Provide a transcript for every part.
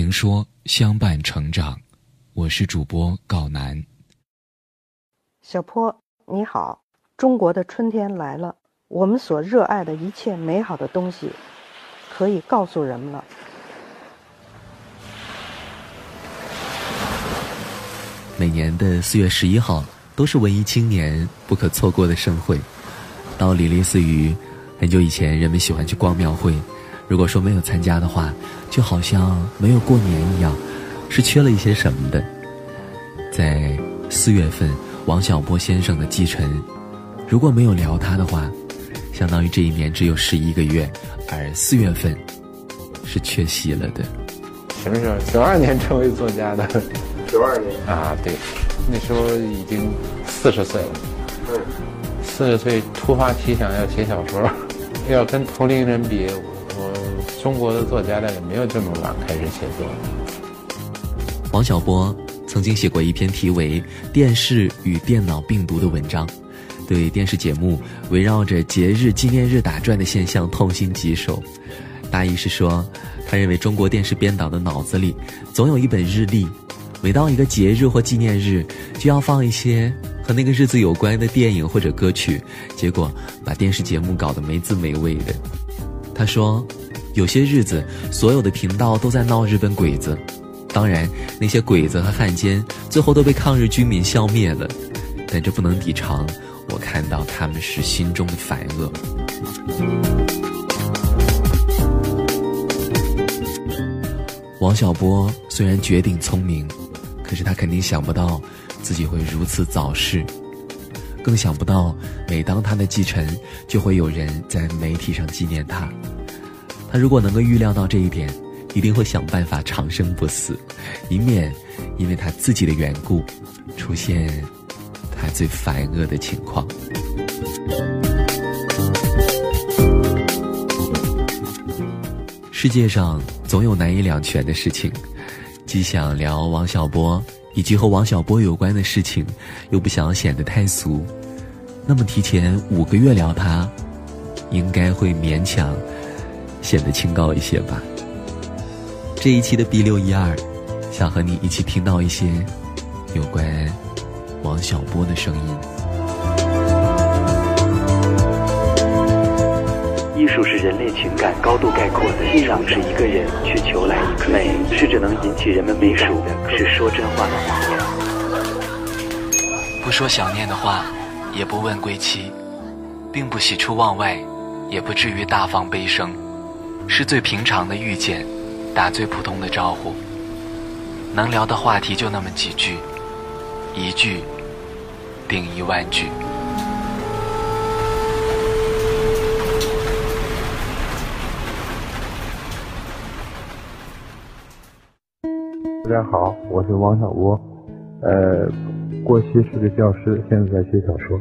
情说相伴成长，我是主播郜楠。小坡你好，中国的春天来了，我们所热爱的一切美好的东西，可以告诉人们了。每年的四月十一号都是文艺青年不可错过的盛会，道理类似于很久以前人们喜欢去逛庙会。如果说没有参加的话，就好像没有过年一样，是缺了一些什么的。在四月份，王小波先生的继承，如果没有聊他的话，相当于这一年只有十一个月，而四月份是缺席了的。什么时候？九二年成为作家的。九二年啊，对，那时候已经四十岁了。嗯，四十岁突发奇想要写小说，要跟同龄人比。中国的作家大概没有这么晚开始写作。王小波曾经写过一篇题为《电视与电脑病毒》的文章，对电视节目围绕着节日纪念日打转的现象痛心疾首。大意是说，他认为中国电视编导的脑子里总有一本日历，每到一个节日或纪念日，就要放一些和那个日子有关的电影或者歌曲，结果把电视节目搞得没滋没味的。他说。有些日子，所有的频道都在闹日本鬼子，当然，那些鬼子和汉奸最后都被抗日军民消灭了，但这不能抵偿我看到他们时心中的烦恶。王小波虽然绝顶聪明，可是他肯定想不到自己会如此早逝，更想不到每当他的继承，就会有人在媒体上纪念他。他如果能够预料到这一点，一定会想办法长生不死，以免因为他自己的缘故出现他最烦恶的情况。世界上总有难以两全的事情，既想聊王小波以及和王小波有关的事情，又不想显得太俗，那么提前五个月聊他，应该会勉强。显得清高一些吧。这一期的 B 六一二，想和你一起听到一些有关王小波的声音。艺术是人类情感高度概括的，信仰是一个人去求来一颗美，是只能引起人们美感的，是说真话的谎言。不说想念的话，也不问归期，并不喜出望外，也不至于大放悲声。是最平常的遇见，打最普通的招呼。能聊的话题就那么几句，一句顶一万句。大家好，我是王小波，呃，过去是个教师，现在在写小说。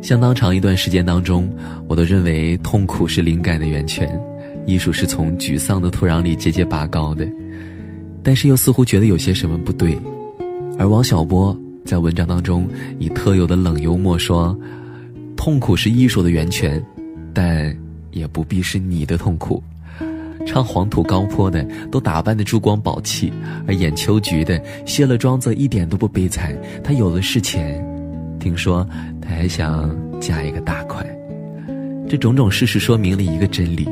相当长一段时间当中，我都认为痛苦是灵感的源泉。艺术是从沮丧的土壤里节节拔高的，但是又似乎觉得有些什么不对。而王小波在文章当中以特有的冷幽默说：“痛苦是艺术的源泉，但也不必是你的痛苦。”唱黄土高坡的都打扮的珠光宝气，而演秋菊的卸了妆则一点都不悲惨。他有了事钱，听说他还想嫁一个大款。这种种事实说明了一个真理。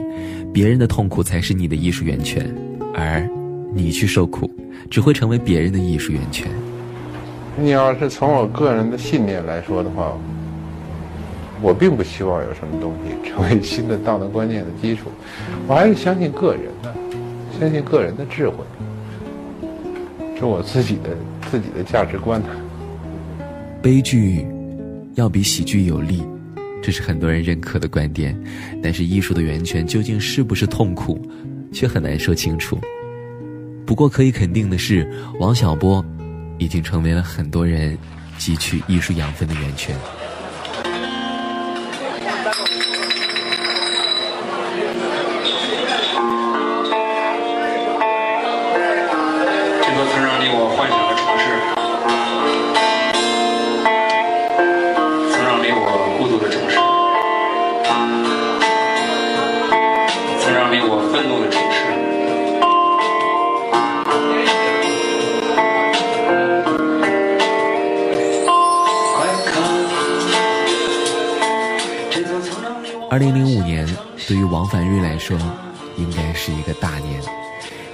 别人的痛苦才是你的艺术源泉，而你去受苦，只会成为别人的艺术源泉。你要是从我个人的信念来说的话，我并不希望有什么东西成为新的道德观念的基础，我还是相信个人的，相信个人的智慧，是我自己的自己的价值观。悲剧要比喜剧有力。这是很多人认可的观点，但是艺术的源泉究竟是不是痛苦，却很难说清楚。不过可以肯定的是，王小波已经成为了很多人汲取艺术养分的源泉。二零零五年对于王凡瑞来说，应该是一个大年。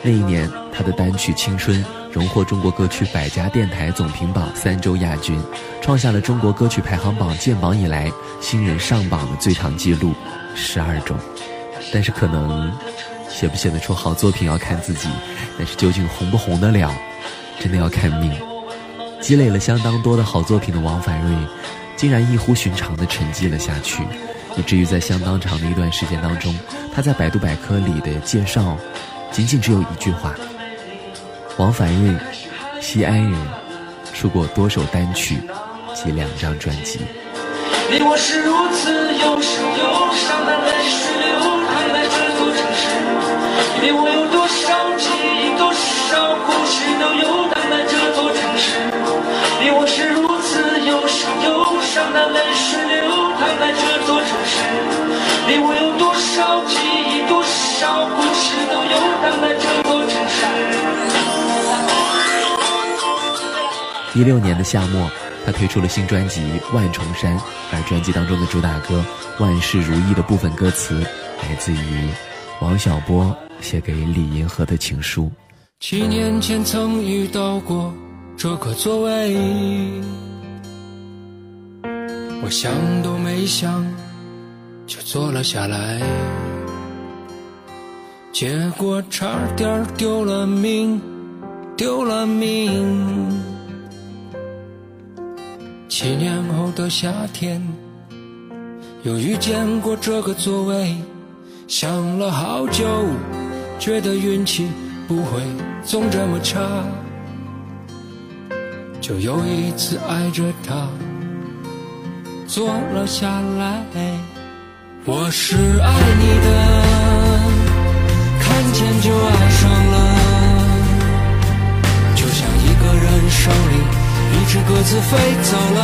那一年，他的单曲《青春》荣获中国歌曲百家电台总评榜三周亚军，创下了中国歌曲排行榜建榜以来新人上榜的最长记录十二周。但是，可能写不写得出好作品要看自己，但是究竟红不红得了，真的要看命。积累了相当多的好作品的王凡瑞，竟然异乎寻常地沉寂了下去，以至于在相当长的一段时间当中，他在百度百科里的介绍。仅仅只有一句话：王凡瑞，西安人，出过多首单曲及两张专辑。你我是如此忧伤，忧伤的泪水一六年的夏末，他推出了新专辑《万重山》，而专辑当中的主打歌《万事如意》的部分歌词，来自于王小波写给李银河的情书。七年前曾遇到过这个座位，我想都没想就坐了下来。结果差点丢了命，丢了命。七年后的夏天，又遇见过这个座位，想了好久，觉得运气不会总这么差。就又一次挨着他坐了下来。我是爱你的。看见就爱上了，就像一个人手里一只鸽子飞走了。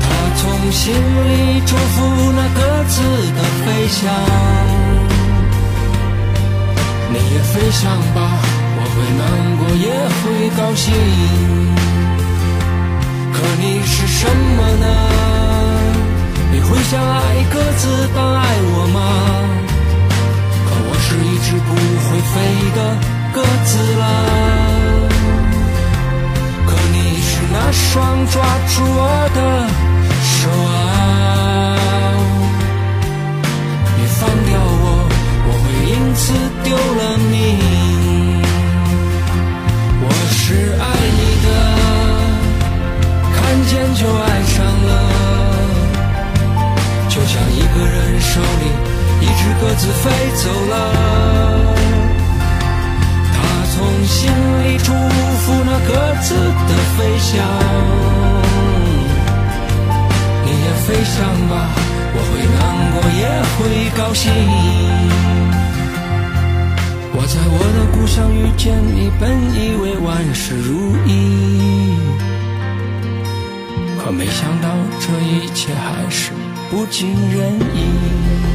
他从心里祝福那鸽子的飞翔。你也飞翔吧，我会难过也会高兴。可你是什么呢？你会像爱鸽子般爱我吗？可我是一只不会飞的鸽子了，那双抓住我的手啊！你放掉我，我会因此丢了命。我是爱你的，看见就爱上了，就像一个人手里。一只鸽子飞走了，他从心里祝福那鸽子的飞翔。你也飞翔吧，我会难过也会高兴。我在我的故乡遇见你，本以为万事如意，可没想到这一切还是不尽人意。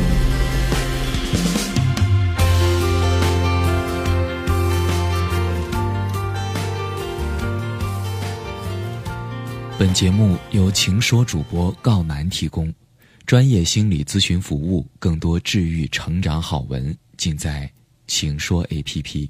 本节目由情说主播告南提供，专业心理咨询服务，更多治愈成长好文，尽在情说 APP。